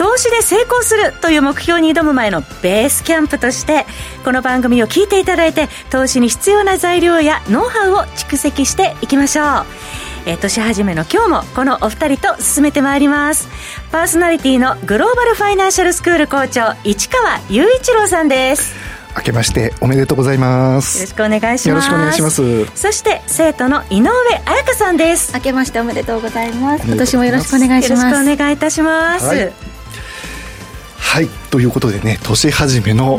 投資で成功するという目標に挑む前のベースキャンプとしてこの番組を聞いていただいて投資に必要な材料やノウハウを蓄積していきましょう。えー、年始めの今日もこのお二人と進めてまいります。パーソナリティのグローバルファイナンシャルスクール校長市川雄一郎さんです。明けましておめでとうございます。よろしくお願いします。よろしくお願いします。そして生徒の井上彩香さんです。明けましておめでとうございます。今年もよろしくお願いします。よろしくお願いいたします、はいはいということでね年始めの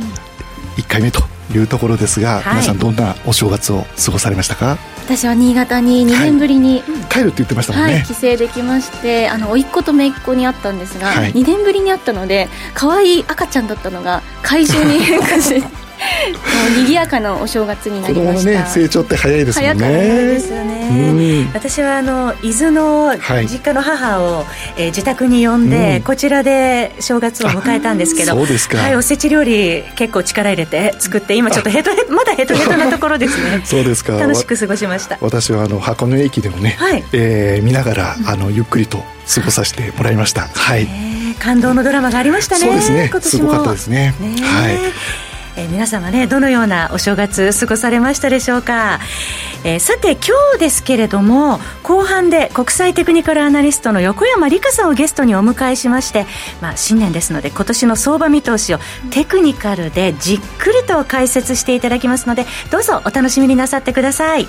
1回目というところですが、はい、皆さんどんなお正月を過ごされましたか？私は新潟に2年ぶりに、はい、帰るって言ってましたもんね、はい、帰省できましてあの甥っ子と姪っ子に会ったんですが、はい、2年ぶりに会ったので可愛い赤ちゃんだったのが怪獣に変化して賑やかなお正月になりました。子供のね成長って早いですもんですよね、私はあの伊豆の実家の母を、はい、えー、自宅に呼んで、うん、こちらで正月を迎えたんですけどそうですか、はい、おせち料理結構力入れて作って今ちょっとヘトヘまだヘトヘトな ところですね。そうですか。楽しく過ごしました。私はあの箱根駅でもね、はい、えー、見ながらあのゆっくりと過ごさせてもらいました、はい、感動のドラマがありましたねそうですね。すごかったですね。はいえー、皆様ねどのようなお正月過ごされましたでしょうか、えー、さて今日ですけれども後半で国際テクニカルアナリストの横山理香さんをゲストにお迎えしまして、まあ、新年ですので今年の相場見通しをテクニカルでじっくりと解説していただきますのでどうぞお楽しみになさってください。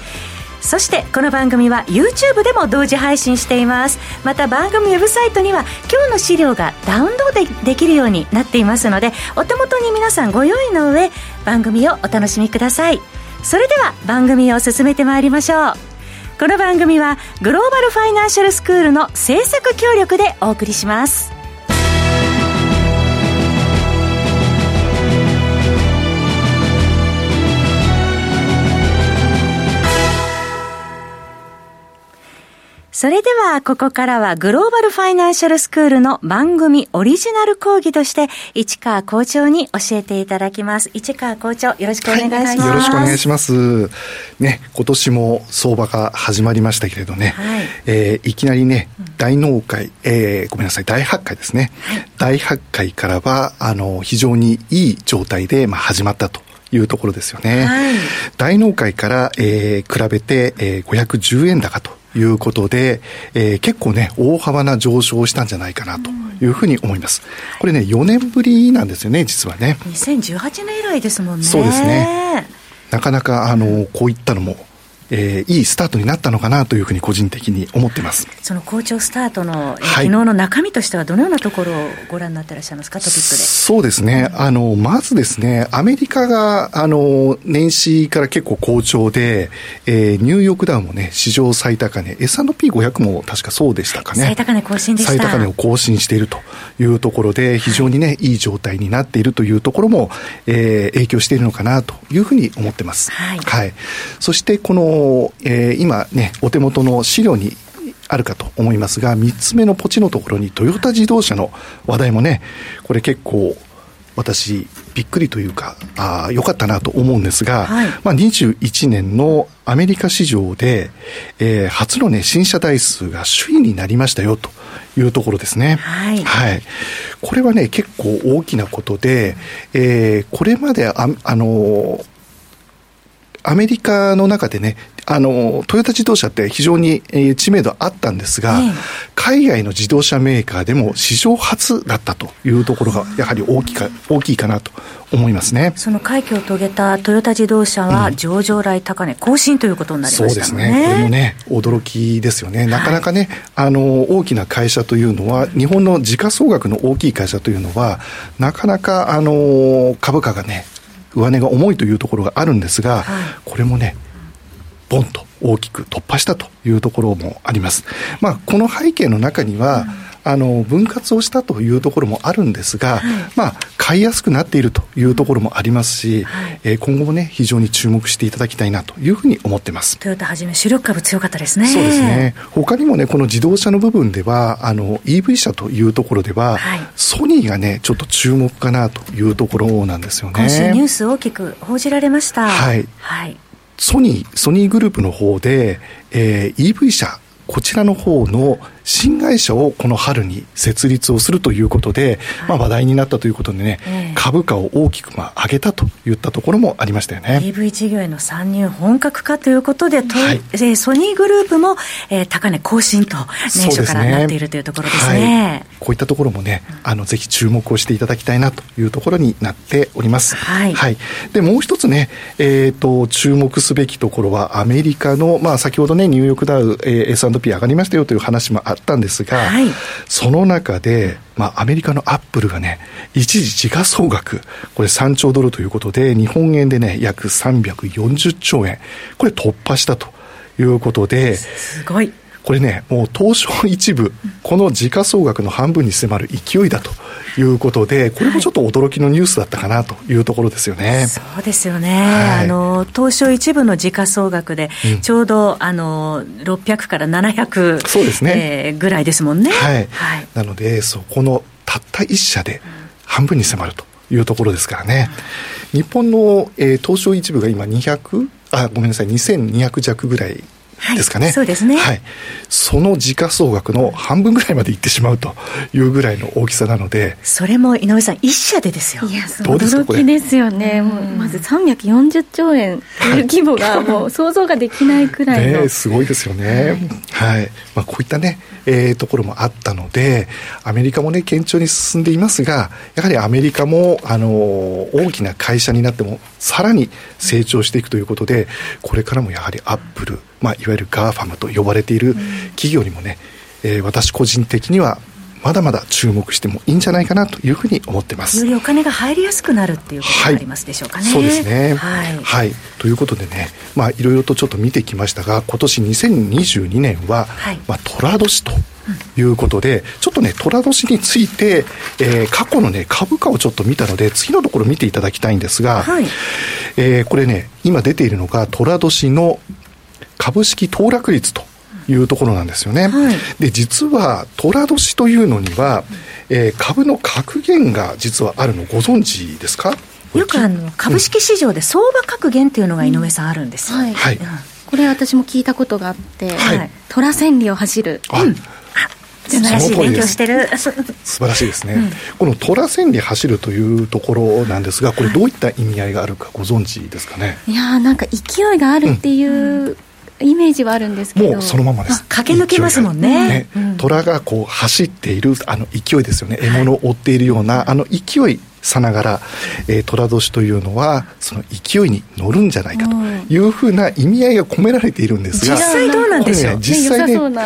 そしてこの番組は YouTube でも同時配信しています。また番組ウェブサイトには今日の資料がダウンロードできるようになっていますのでお手元に皆さんご用意の上番組をお楽しみください。それでは番組を進めてまいりましょう。この番組はグローバルファイナンシャルスクールの制作協力でお送りします。それでは、ここからはグローバルファイナンシャルスクールの番組オリジナル講義として、市川校長に教えていただきます。市川校長、よろしくお願いします。はい、よろしくお願いします。ね、今年も相場が始まりましたけれどね、はい、えー、いきなりね、大納会、えー、ごめんなさい、大発会ですね。はい、大発会からは、あの、非常にいい状態で、まあ、始まったと。いうところですよね。はい、大納会から、えー、比べて、えー、510円高ということで、えー、結構ね、大幅な上昇したんじゃないかなというふうに思います。これね、4年ぶりなんですよね、実はね。2018年以来ですもんね。そうですね。なかなか、あの、こういったのもえー、いいスタートになったのかなというふうに個人的に思ってます。その好調スタートの、えー、昨日の中身としてはどのようなところをご覧になってらっしゃいますか？トピックで。そうですね、あのまずですねアメリカがあの年始から結構好調で、えー、ニューヨークダウンもね史上最高値。S&P500 も確かそうでしたかね。最高値更新でした。最高値を更新しているというところで非常にね、はい、いい状態になっているというところも、えー、影響しているのかなというふうに思ってます、はい、はい、そしてこのえー、今ね、お手元の資料にあるかと思いますが、3つ目のポチのところにトヨタ自動車の話題もね、これ結構私、びっくりというか、あ良かったなと思うんですが、はい、まあ、21年のアメリカ市場で、えー、初のね、新車台数が首位になりましたよというところですね。はい。はい。これはね、結構大きなことで、えー、これまであ、あのアメリカの中でね、あの、トヨタ自動車って非常に、え知名度あったんですが、え海外の自動車メーカーでも史上初だったというところが、やはり大きか大きいかなと思いますね。その快挙を遂げたトヨタ自動車は、上場来高値更新ということになりました、ね、そうですね。これもね、驚きですよね。なかなかね、はい、あの、大きな会社というのは、日本の時価総額の大きい会社というのは、なかなか、あの、株価がね、上値が重いというところがあるんですが、はい、これもね、ボンと大きく突破したというところもあります。まあ、この背景の中には、あの分割をしたというところもあるんですが、はい、まあ、買いやすくなっているというところもありますし、はい、えー、今後もね、非常に注目していただきたいなというふうに思ってます。トヨタはじめ主力株強かったですね。そうですね。他にもね、この自動車の部分では、あの、EV 車というところでは、はい、ソニーがね、ちょっと注目かなというところなんですよね。今週ニュース大きく報じられました。はい。はい。ソニー、ソニーグループの方で、えー、EV 車、こちらの方の新会社をこの春に設立をするということで、はい、まあ、話題になったということでね、えー、株価を大きくまあ上げたといったところもありましたよね。EV 事業への参入本格化ということで、はい、ソニーグループも、えー、高値更新と年初からなっているというところですね、はい、こういったところもね、あのぜひ注目をしていただきたいなというところになっております。はい、はい、でもう一つね、えーと、注目すべきところはアメリカの、まあ、先ほどねニューヨークダウ、えー、S&P 上がりましたよという話もあったんですが、はい、その中で、まあ、アメリカのアップルがね、一時時価総額、これ3兆ドルということで、日本円でね、約340兆円、これ突破したということで、すごい。これね、もう東証一部、この時価総額の半分に迫る勢いだということで、これもちょっと驚きのニュースだったかなというところですよね。そうですよね。はい、あの、東証一部の時価総額で、ちょうど、うん、あの、600から700、そうですね、えー、ぐらいですもんね。はい。はい、なので、そこのたった一社で半分に迫るというところですからね。日本の、えー、東証一部が今200、あ、ごめんなさい、2200弱ぐらいですかね、はい、そうですね、はい、その時価総額の半分ぐらいまでいってしまうというぐらいの大きさなので。それも井上さん一社でですよ。いや驚きですよね。もうまず340兆円という規模がもう想像ができないくらいの、ね、すごいですよね。はい、はい、まあ、こういったねえー、ところもあったので、アメリカもね、堅調に進んでいますが、やはりアメリカも、あの大きな会社になっても、さらに成長していくということで、これからもやはりアップル、まあ、いわゆるガーファムと呼ばれている企業にもね、えー、私個人的にはまだまだ注目してもいいんじゃないかなというふうに思ってます。よりお金が入りやすくなるっていうことがありますでしょうかね、はい、そうですね、はい、はい、ということでねまあいろいろとちょっと見てきましたが今年2022年は、はい、まあ寅年ということで、ちょっとね、寅年について、えー、過去のね、株価をちょっと見たので、次のところ見ていただきたいんですが、はい、えー、これね、今出ているのが、寅年の株式騰落率というところなんですよね。はい、で実は寅年というのには、えー、株の格言が実はあるのご存知ですか？よくあの株式市場で相場格言っていうのが井上さんあるんですよ、はい、はい、これ私も聞いたことがあって、はい、虎千里を走る、うん、素晴らしい勉強してる。素晴らしいですね、うん、この虎千里走るというところなんですがこれどういった意味合いがあるかご存知ですかね？いやなんか勢いがあるっていう、うんイメージはあるんですけど。もうそのままです。駆け抜けますもんね。ね、うん、虎がこう走っているあの勢いですよね。獲物を追っているようなあの勢いさながら、えー、寅年というのはその勢いに乗るんじゃないかというふうな意味合いが込められているんですが実際どうなんでしょう、ね、実際ね、ね、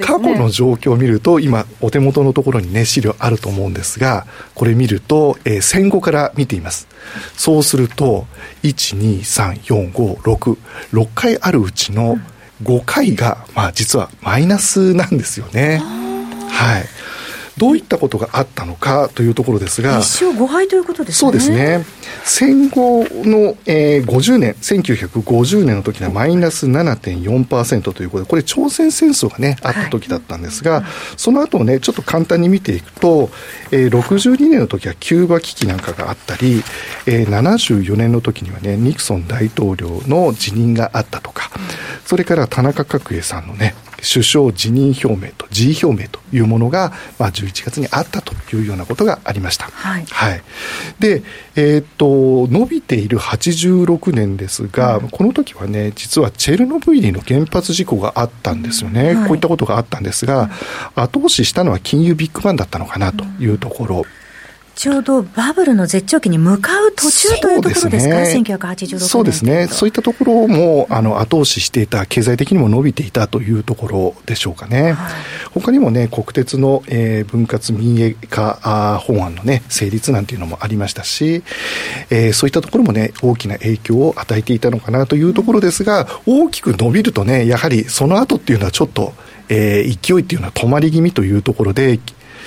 過去の状況を見ると今お手元のところにね資料あると思うんですがこれ見ると、えー、戦後から見ています。そうすると1234566回あるうちの5回が、まあ、実はマイナスなんですよね。はい。どういったことがあったのかというところですが一勝5敗ということですね。そうですね。戦後の、えー、50年1950年の時にはマイナス7.4%ということでこれ朝鮮戦争がねあった時だったんですが、はい、その後ねちょっと簡単に見ていくと、えー、62年の時はキューバ危機なんかがあったり、えー、74年の時にはねニクソン大統領の辞任があったとか、うん、それから田中角栄さんのね首相辞任表明と辞意表明というものが、まあ、11月にあったというようなことがありました。はい。はい、で、えー、っと、伸びている86年ですが、うん、この時はね、実はチェルノブイリの原発事故があったんですよね。はい、こういったことがあったんですが、後押ししたのは金融ビッグバンだったのかなというところ。ちょうどバブルの絶頂期に向かう途中というところですか、すね、1986年そうですね、そういったところもあの後押ししていた、経済的にも伸びていたというところでしょうかね。はい、他にもね、国鉄の、えー、分割民営化法案のね、成立なんていうのもありましたし、えー、そういったところもね、大きな影響を与えていたのかなというところですが、大きく伸びるとね、やはりその後っていうのはちょっと、えー、勢いっていうのは止まり気味というところで、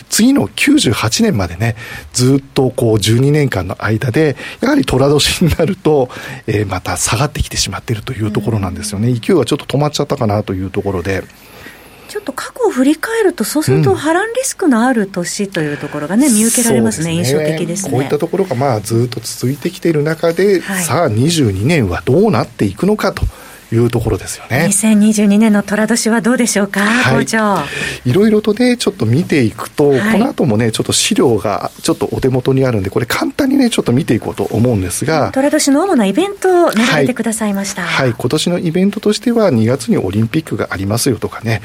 次の98年までね、ずっとこう12年間の間で、やはり寅年になると、えー、また下がってきてしまっているというところなんですよね。勢いはちょっと止まっちゃったかなというところで。ちょっと過去を振り返ると、そうすると波乱リスクのある年というところがね、見受けられますね、すね印象的ですね。こういったところがまあずっと続いてきている中で、はい、さあ22年はどうなっていくのかと。いうところですよね。2022年の寅年はどうでしょうか、はい。いろいろとね、ちょっと見ていくと、はい、この後もね、ちょっと資料がちょっとお手元にあるんで、これ簡単にね、ちょっと見ていこうと思うんですが。寅年の主なイベントを並べてくださいました、はい。はい、今年のイベントとしては、2月にオリンピックがありますよとかね、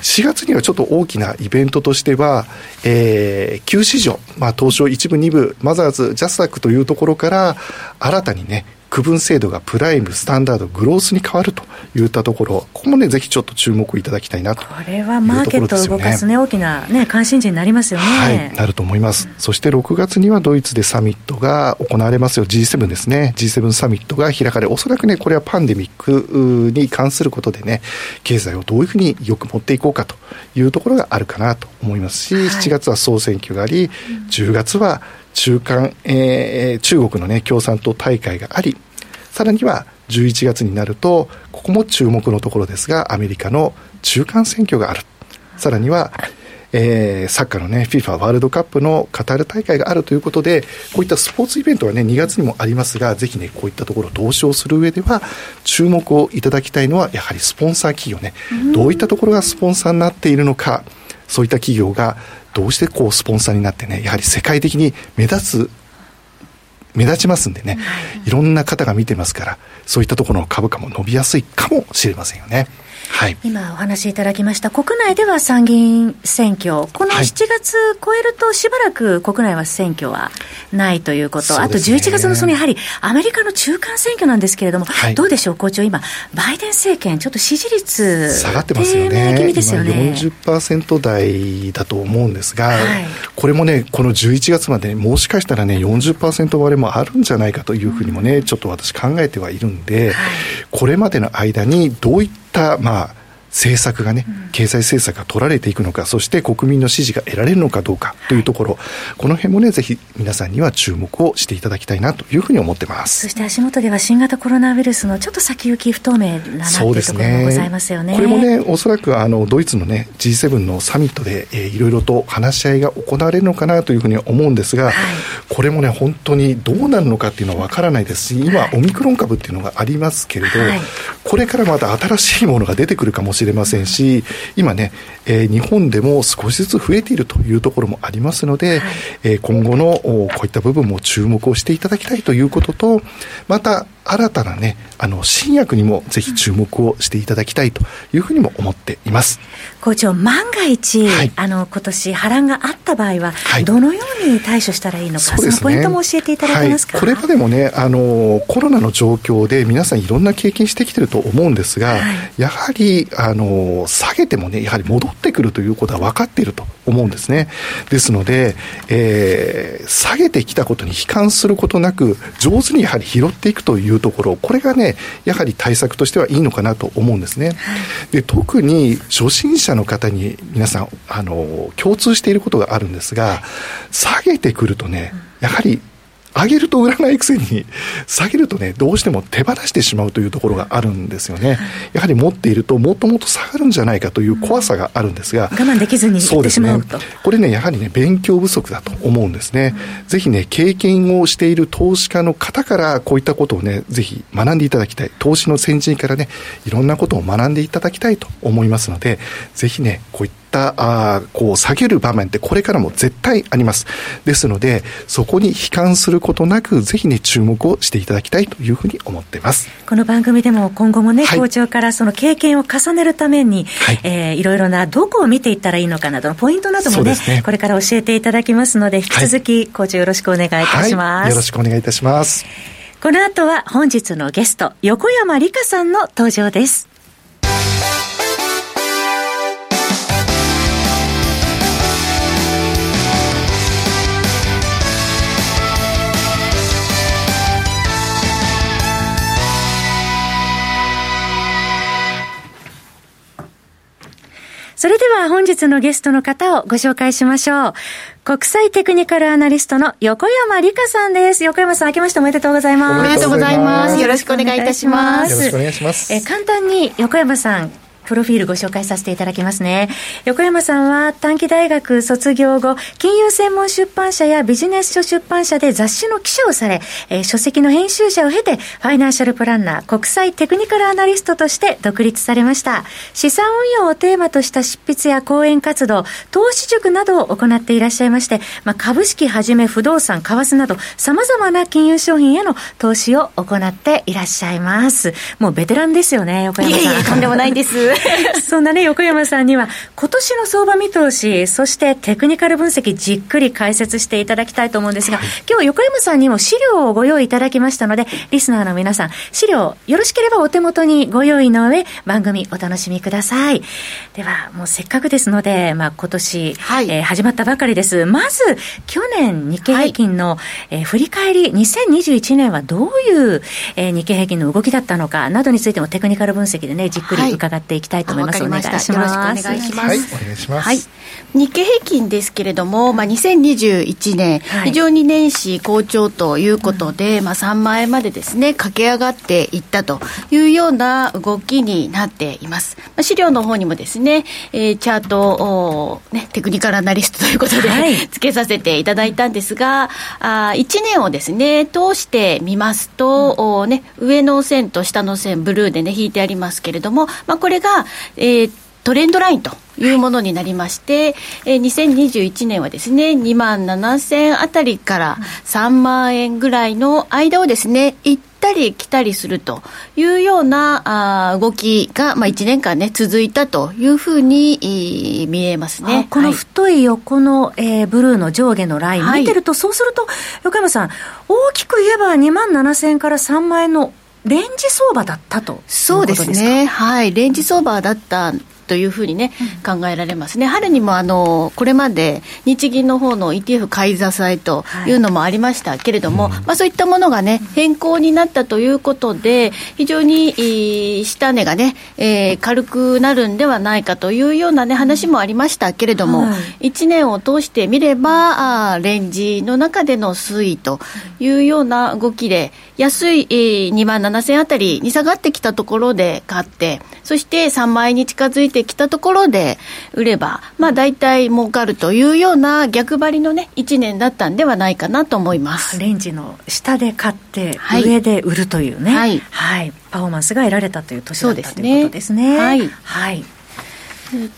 4月にはちょっと大きなイベントとしては、えー、旧市場、まあ、東証一部、二部、マザーズ、ジャスタックというところから、新たにね、区分制度がプライム、スタンダード、グロースに変わるといったところ、ここもね、ぜひちょっと注目いただきたいなと、これはマーケットを動かすね、大きな、ね、関心事になりますよね。はい、なると思います。うん、そして6月にはドイツでサミットが行われますよ、G7 ですね、G7 サミットが開かれ、おそらくね、これはパンデミックに関することでね、経済をどういうふうによく持っていこうかというところがあるかなと思いますし、はい、7月は総選挙があり、10月は中間、えー、中国のね、共産党大会があり、さらには11月になると、ここも注目のところですが、アメリカの中間選挙がある。さらには、えー、サッカーのね、FIFA ワールドカップのカタール大会があるということで、こういったスポーツイベントはね、2月にもありますが、ぜひね、こういったところを投資をする上では、注目をいただきたいのは、やはりスポンサー企業ね、どういったところがスポンサーになっているのか、そういった企業がどうしてこうスポンサーになってね、やはり世界的に目立つ目立ちますんでね、いろんな方が見てますから、そういったところの株価も伸びやすいかもしれませんよね。はい、今お話しいただきました国内では参議院選挙。この7月超えるとしばらく国内は選挙はないということ、はい、あと11月のそのやはりアメリカの中間選挙なんですけれども、はい、どうでしょう校長今バイデン政権ちょっと支持率下がってますよね。気味ですよね。40%台だと思うんですが、はい、これもねこの11月までもしかしたらね40%割れもあるんじゃないかというふうにもね、うん、ちょっと私考えてはいるんで、これまでの間にどういった、た、まあ、政策がね、経済政策が取られていくのか、そして国民の支持が得られるのかどうかというところ、この辺もね、ぜひ皆さんには注目をしていただきたいなというふうに思ってます。そして足元では新型コロナウイルスのちょっと先行き不透明ななというところもございますよね。これもね、おそらくあのドイツのね、G7 のサミットで、えー、いろいろと話し合いが行われるのかなというふうに思うんですが、はい、これもね、本当にどうなるのかっていうのはわからないです。し、今、オミクロン株っていうのがありますけれど、はい、これからまた新しいものが出てくるかもしれませんし、今ね、えー、日本でも少しずつ増えているというところもありますので、はい、えー、今後のこういった部分も注目をしていただきたいということと、また新たなね、あの、新薬にもぜひ注目をしていただきたいというふうにも思っています。校長、万が一、はい、あの、今年波乱があった場合は、はい、どのように対処したらいいのか、そね、そのポイントも教えていただけますか、はい、これまでもね、あの、コロナの状況で皆さんいろんな経験してきてると思うんですが、やはり、あの、下げてもね、やはり戻ってくるということは分かっていると思うんですね。ですので、えー、下げてきたことに悲観することなく、上手にやはり拾っていくといういうところ、これがね、やはり対策としてはいいのかなと思うんですね。で特に初心者の方に皆さん、あの、共通していることがあるんですが、下げてくるとね、やはり上げると売らないくせに、下げるとね、どうしても手放してしまうというところがあるんですよね。やはり持っていると、もっともっと下がるんじゃないかという怖さがあるんですが、我慢できずにそうですね。これね、やはりね、勉強不足だと思うんですね。ぜひね、経験をしている投資家の方から、こういったことをね、ぜひ学んでいただきたい。投資の先人からね、いろんなことを学んでいただきたいと思いますので、ぜひね、こういったったあこう下げる場面ってこれからも絶対あります。ですのでそこに悲観することなくぜひね注目をしていただきたいというふうに思っています。この番組でも今後もね、はい、校長からその経験を重ねるために、はい。えー、いろいろなどこを見ていったらいいのかなどのポイントなどもね、ね、これから教えていただきますので引き続き、校長よろしくお願いいたします、はい、よろしくお願いいたします。この後は本日のゲスト横山理香さんの登場ですそれでは本日のゲストの方をご紹介しましょう。国際テクニカルアナリストの横山理香さんです。横山さん、明けましておめでとうございます。おめでとうございます。よろしくお願いいたします。よろしくお願いします。え簡単に横山さん、プロフィールご紹介させていただきますね。横山さんは短期大学卒業後、金融専門出版社やビジネス書出版社で雑誌の記者をされ、えー、書籍の編集者を経て、ファイナンシャルプランナー、国際テクニカルアナリストとして独立されました。資産運用をテーマとした執筆や講演活動、投資塾などを行っていらっしゃいまして、まあ、株式はじめ不動産、為替など、様々な金融商品への投資を行っていらっしゃいます。もうベテランですよね、横山さん。いやいやとんでもないです。そんなね、横山さんには、今年の相場見通し、そしてテクニカル分析、じっくり解説していただきたいと思うんですが、はい、今日横山さんにも資料をご用意いただきましたので、リスナーの皆さん、資料、よろしければお手元にご用意の上、番組お楽しみください。では、もうせっかくですので、まあ今年、はい、えー、始まったばかりです。まず、去年日経平均の、はい、えー、振り返り、2021年はどういう、えー、日経平均の動きだったのかなどについてもテクニカル分析でね、じっくり伺っていきたいと思います。お願いします。よろしくお願いします。はい、お願いします。はい。日経平均ですけれども、まあ、2021年、はい、非常に年始好調ということで、うん、まあ、3万円までですね、駆け上がっていったというような動きになっています。まあ、資料の方にもですね、えー、チャートを、ね、テクニカルアナリストということで、はい、つけさせていただいたんですが、あ1年をですね、通してみますと、うん、ね、上の線と下の線、ブルーでね、引いてありますけれども、まあ、これが、えー、トレンドラインというものになりまして、えー、2021年はですね、2万7000あたりから3万円ぐらいの間をですね、行ったり来たりするというようなあ動きが、まあ、1年間ね、続いたというふうに見えますね。この太い横の、えー、ブルーの上下のライン見てると、はい、そうすると、横山さん、大きく言えば2万7000円から3万円のレンジ相場だったとそうですね、はい、レンジ相場だったというふうにね、うん、考えられますね。春にもあのこれまで日銀の方の ETF 買い支えとい。うのもありましたけれども、はい、まあそういったものがね変更になったということで非常に下値がね、えー、軽くなるんではないかというようなね話もありましたけれども、はい、1年を通してみればあレンジの中での推移というような動きで安い、えー、2万7000あたりに下がってきたところで買ってそして3万円に近づいてきたところで売れば、まあ大体儲かるというような逆張りのね、1年だったんではないかなと思います。レンジの下で買って、上で売るというね、はい、はい、パフォーマンスが得られたという年だったということですね。はい。はい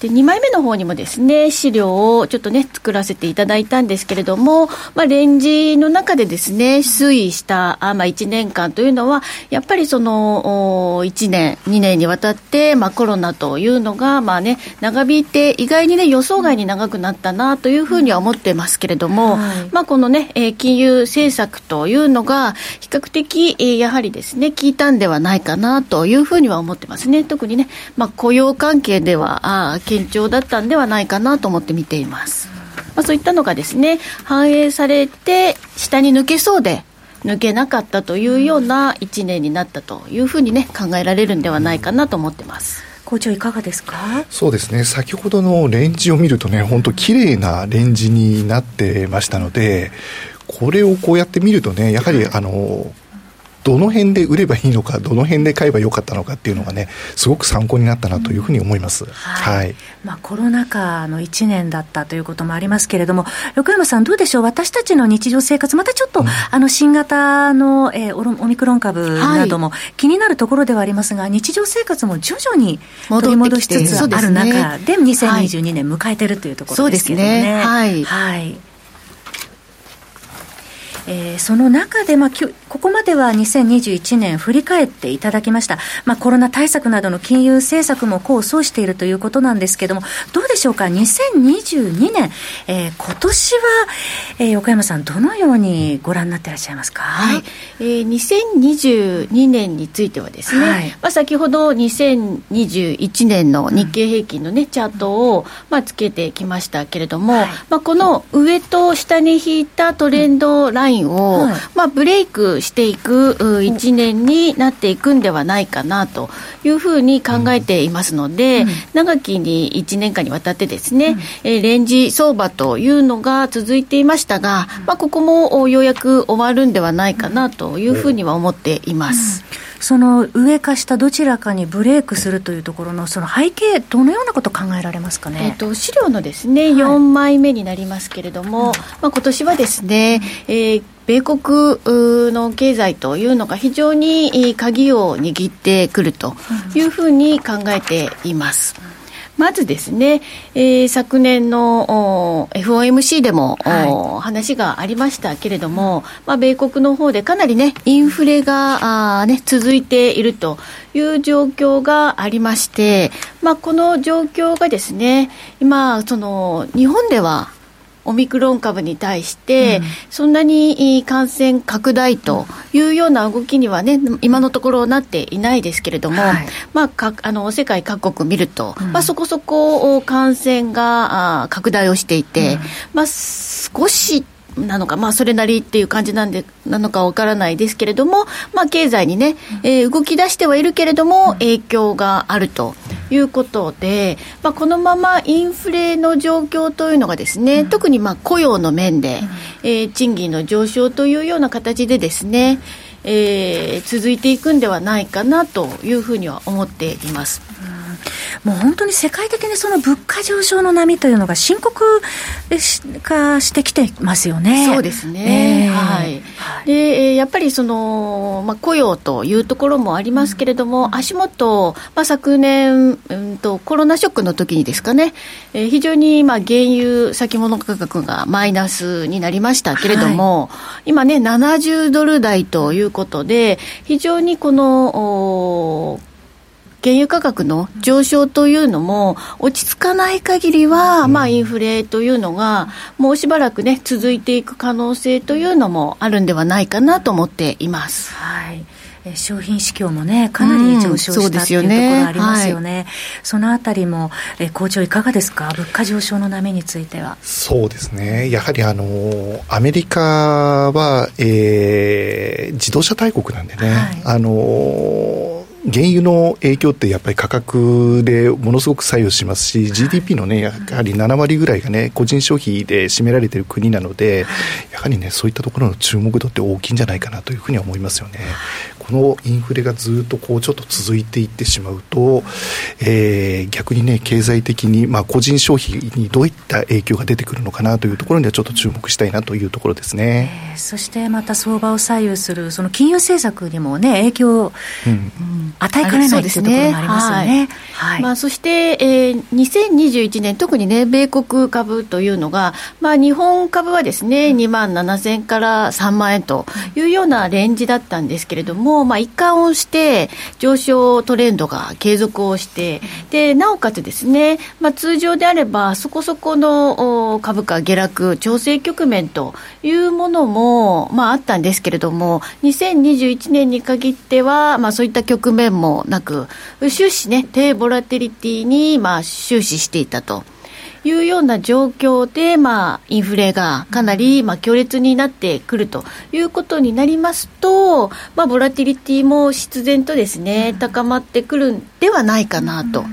で2枚目の方にもですね資料をちょっとね作らせていただいたんですけれども、まあ、レンジの中でですね推移したあ、まあ、1年間というのはやっぱりその1年2年にわたって、まあ、コロナというのが、まあね、長引いて意外にね予想外に長くなったなというふうには思ってますけれども、はい、まあ、このね、えー、金融政策というのが比較的、えー、やはりですね効いたんではないかなというふうには思ってますね。特にね、まあ、雇用関係ではあ堅調だったんではないかなと思って見ています。まあ、そういったのがですね、反映されて、下に抜けそうで、抜けなかったというような1年になったというふうにね、考えられるんではないかなと思ってます。校長いかがですか？そうですね先ほどのレンジを見るとね本当綺麗なレンジになってましたのでこれをこうやって見るとねやはりあのどの辺で売ればいいのか、どの辺で買えばよかったのかっていうのがね、すごく参考になったなというふうに思います。うん、はい。はい、まあ、コロナ禍の1年だったということもありますけれども、横山さん、どうでしょう、私たちの日常生活、またちょっと、うん、あの新型の、えー、オミクロン株なども気になるところではありますが、日常生活も徐々に取り戻しつつある中で、2022年迎えてるというところですけどね。ね。はい、はいえー、その中で、まあ、ここまでは2021年振り返っていただきました、まあ、コロナ対策などの金融政策も功を奏しているということなんですけれども、どうでしょうか、2022年、えー、今年は、えー、横山さん、どのようにご覧になっていらっしゃいますか、はい。えー、2022年についてはですね、はい、まあ、先ほど2021年の日経平均の、ね、チャートを、まあ、つけてきましたけれども、はい、まあ、この上と下に引いたトレンドラインインを、はい、まあ、ブレイクしていく1年になっていくんではないかなというふうに考えていますので、うん、長きに1年間にわたってですね、うん、えレンジ相場というのが続いていましたが、まあ、ここもようやく終わるんではないかなというふうには思っています。うんその上か下どちらかにブレイクするというところのその背景、どのようなこと考えられますかね、えーと、資料のですね、はい、4枚目になりますけれども、まあ、今年はですね、えー米国の経済というのが非常に鍵を握ってくるというふうに考えています。まずですね、えー、昨年の FOMC でも、はい、話がありましたけれども、まあ、米国の方でかなりね、インフレがあ、ね、続いているという状況がありまして、まあ、この状況がですね、今、その日本ではオミクロン株に対して、そんなに感染拡大というような動きにはね、今のところなっていないですけれども、はい、まあ、かあの世界各国見ると、うん、まあ、そこそこ感染が拡大をしていて、うん、まあ、少しなのか、まあ、それなりっていう感じなんで、なのかわからないですけれども、まあ、経済にね、えー、動き出してはいるけれども、影響があるということで、まあ、このままインフレの状況というのがですね、特にまあ雇用の面で、えー、賃金の上昇というような形でですね、えー、続いていくんではないかなというふうには思っています。もう本当に世界的にその物価上昇の波というのが深刻化してきてますよね。そうですね。えー、はい。で、やっぱりその、まあ、雇用というところもありますけれども、うん、足元、まあ、昨年、うんと、コロナショックの時にですかね、えー、非常に、まあ、原油先物価格がマイナスになりましたけれども、はい、今ね、70ドル台ということで、非常にこの、原油価格の上昇というのも落ち着かない限りは、まあ、インフレというのがもうしばらくね続いていく可能性というのもあるんではないかなと思っています。はい商品市況もね、かなり上昇した、うん、っていうところありますよね。はい、そのあたりも、え校長いかがですか？物価上昇の波については。そうですね。やはりあの、アメリカは、えー、自動車大国なんでね、はい、あの、原油の影響ってやっぱり価格でものすごく左右しますし、GDP のね、やはり7割ぐらいがね、個人消費で占められている国なので、やはりね、そういったところの注目度って大きいんじゃないかなというふうには思いますよね。このインフレがずっとこうちょっと続いていってしまうと、えー、逆にね、経済的に、まあ、個人消費にどういった影響が出てくるのかなというところにはちょっと注目したいなというところですね。えー、そしてまた相場を左右する、その金融政策にもね、影響を、うん、与えかねないというところもありますよね。はい、まあ、そして、えー、2021年、特にね、米国株というのが、まあ、日本株はですね、2万7000円から3万円というようなレンジだったんですけれども、まあ、一貫をして上昇トレンドが継続をしてでなおかつですね、まあ、通常であればそこそこの株価下落調整局面というものも、まあ、あったんですけれども2021年に限っては、まあ、そういった局面もなく終始ね低ボラテリティにまあ終始していたと。いうような状況で、まあ、インフレがかなり、まあ、強烈になってくるということになりますと、まあ、ボラティリティも必然とですね、高まってくるんではないかなと。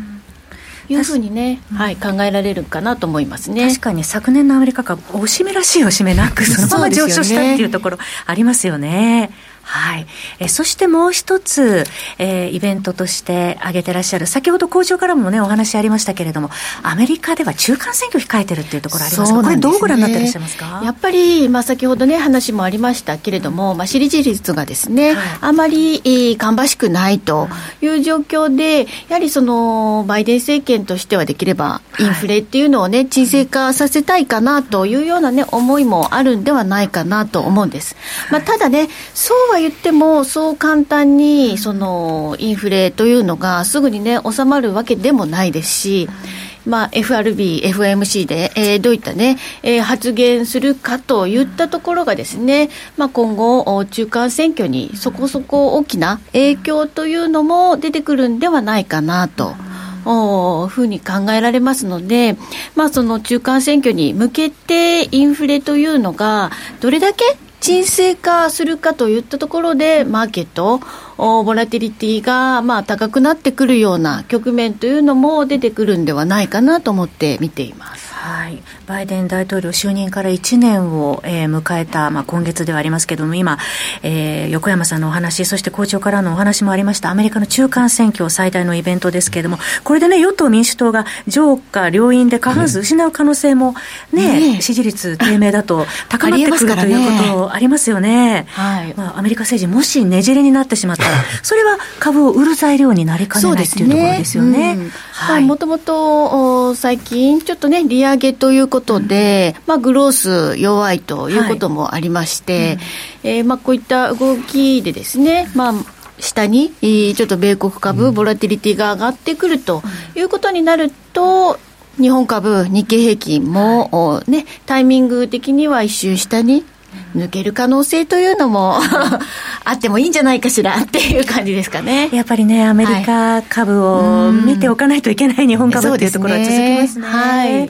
いうふうにね、はい、考えられるかなと思いますね確かに昨年のアメリカ株、おしめらしいおしめなく、そのまま上昇したっていうところありますよね。はい、えそしてもう一つ、えー、イベントとして挙げてらっしゃる先ほど工場からもねお話ありましたけれどもアメリカでは中間選挙控えてるっていうところありますが、ね、これどうご覧になってらっしゃいますか？やっぱり、まあ、先ほどね話もありましたけれども、まあ、支持率がですね、はい、あまり、え芳しくないという状況でやはりそのバイデン政権としてはできればインフレっていうのをね沈静化させたいかなというようなね思いもあるんではないかなと思うんです、まあ、ただねそうは言っても、そう簡単にそのインフレというのがすぐにね、収まるわけでもないですし、まあ、FRB、FMC で、えー、どういったね、えー、発言するかといったところがですね、まあ、今後、中間選挙にそこそこ大きな影響というのも出てくるんではないかなと。おふうに考えられますので、まあ、その中間選挙に向けてインフレというのがどれだけ沈静化するかといったところで、マーケット、ボラティリティがまあ高くなってくるような局面というのも出てくるんではないかなと思って見ています。はい、バイデン大統領就任から1年を、えー、迎えた、まあ、今月ではありますけれども、今、えー、横山さんのお話、そして校長からのお話もありました、アメリカの中間選挙最大のイベントですけれども、これでね、与党・民主党が上下両院で過半数失う可能性もね、ね支持率低迷だと 高まってくる、ということありますよね。はい、まあ、アメリカ政治、もしねじれになってしまったら、それは株を売る材料になりかねないというところですよね。もともと最近、ちょっとね、利上げということで、まあ、グロース弱いということもありまして、はい、えー、まあ、こういった動きでですね、まあ、下にちょっと米国株、ボラティリティが上がってくるということになると、日本株、日経平均も、ね、タイミング的には一周下に抜ける可能性というのも あってもいいんじゃないかしらっていう感じですかね。やっぱりね、アメリカ株を見ておかないといけない日本株っていうところは続きますね。はい。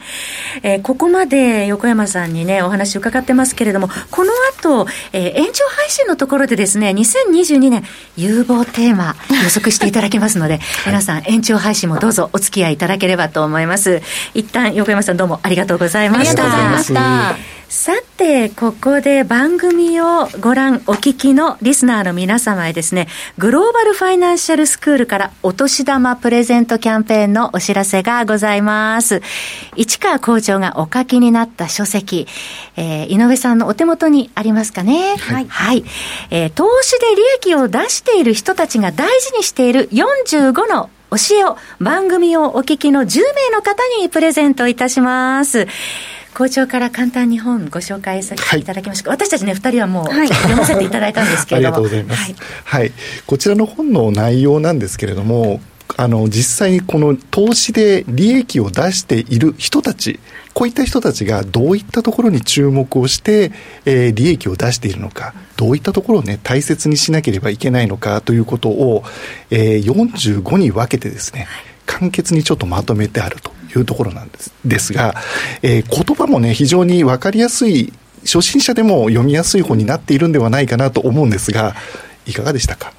えー、ここまで横山さんにね、お話伺ってますけれども、この後、えー、延長配信のところでですね、2022年有望テーマ予測していただきますので、皆さん延長配信もどうぞお付き合いいただければと思います。一旦横山さんどうもありがとうございました。ありがとうございました。さて、ここで番組をご覧、お聞きのリスナーの皆様へですね、グローバルファイナンシャルスクールからお年玉プレゼントキャンペーンのお知らせがございます。市川校長がお書きになった書籍、えー、井上さんのお手元にありますかね？はい。はい。えー、投資で利益を出している人たちが大事にしている45の教えを番組をお聞きの10名の方にプレゼントいたします。校長から簡単に本ご紹介させてい。ただきました、はい、私たちね、2人はもう、読ませていただいたんですけれど。も。ありがとうございます。はい、はい、こちらの本の内容なんですけれども、あの実際にこの投資で利益を出している人たち、こういった人たちがどういったところに注目をして、えー、利益を出しているのか、どういったところをね、大切にしなければいけないのかということを、えー、45に分けてですね、簡潔にちょっとまとめてあるというところなんですですが、えー、言葉もね、非常に分かりやすい、初心者でも読みやすい本になっているんではないかなと思うんですが、いかがでしたか？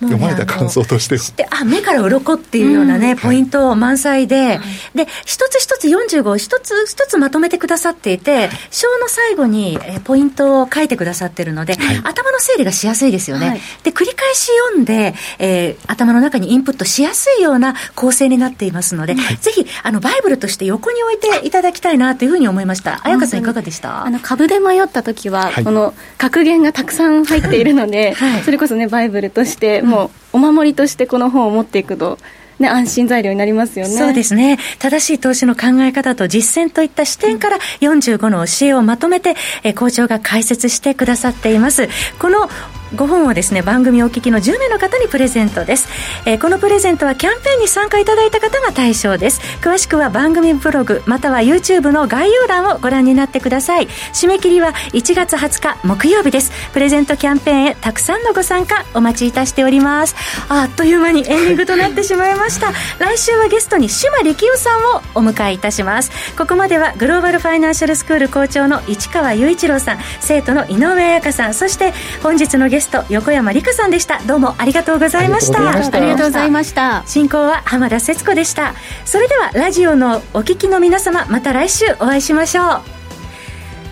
読まれた感想としてしてあ目から鱗っていうようなね、うん、ポイント満載で、はい、で一つ一つ45一つ一つまとめてくださっていて章の最後に、えポイントを書いてくださってるので、はい、頭の整理がしやすいですよね、はい、で繰り返し読んで、えー、頭の中にインプットしやすいような構成になっていますので、ぜひあのバイブルとして横に置いていただきたいなというふうに思いました。彩香さんいかがでした？あの株で迷った時は、この格言がたくさん入っているので、それこそねバイブルとしてもうお守りとしてこの本を持っていくとね、安心材料になりますよね。そうですね。正しい投資の考え方と実践といった視点から45の教えをまとめて、え校長が解説してくださっています。この5本をですね番組お聞きの10名の方にプレゼントです、えー、このプレゼントはキャンペーンに参加いただいた方が対象です。詳しくは番組ブログまたは YouTube の概要欄をご覧になってください。締め切りは1月20日木曜日です。プレゼントキャンペーンへたくさんのご参加お待ちいたしております。あっという間にエンディングとなってしまいました。来週はゲストに島力夫さんをお迎えいたします。ここまではグローバルファイナンシャルスクール校長の市川雄一郎さん生徒の井上彩香さんそして本日のゲスト横山理香さんでした。どうもありがとうございました。ありがとうございました。進行は浜田節子でした。それではラジオのお聞きの皆様また来週お会いしましょう。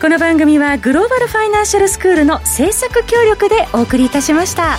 この番組はグローバルファイナンシャルスクールの制作協力でお送りいたしました。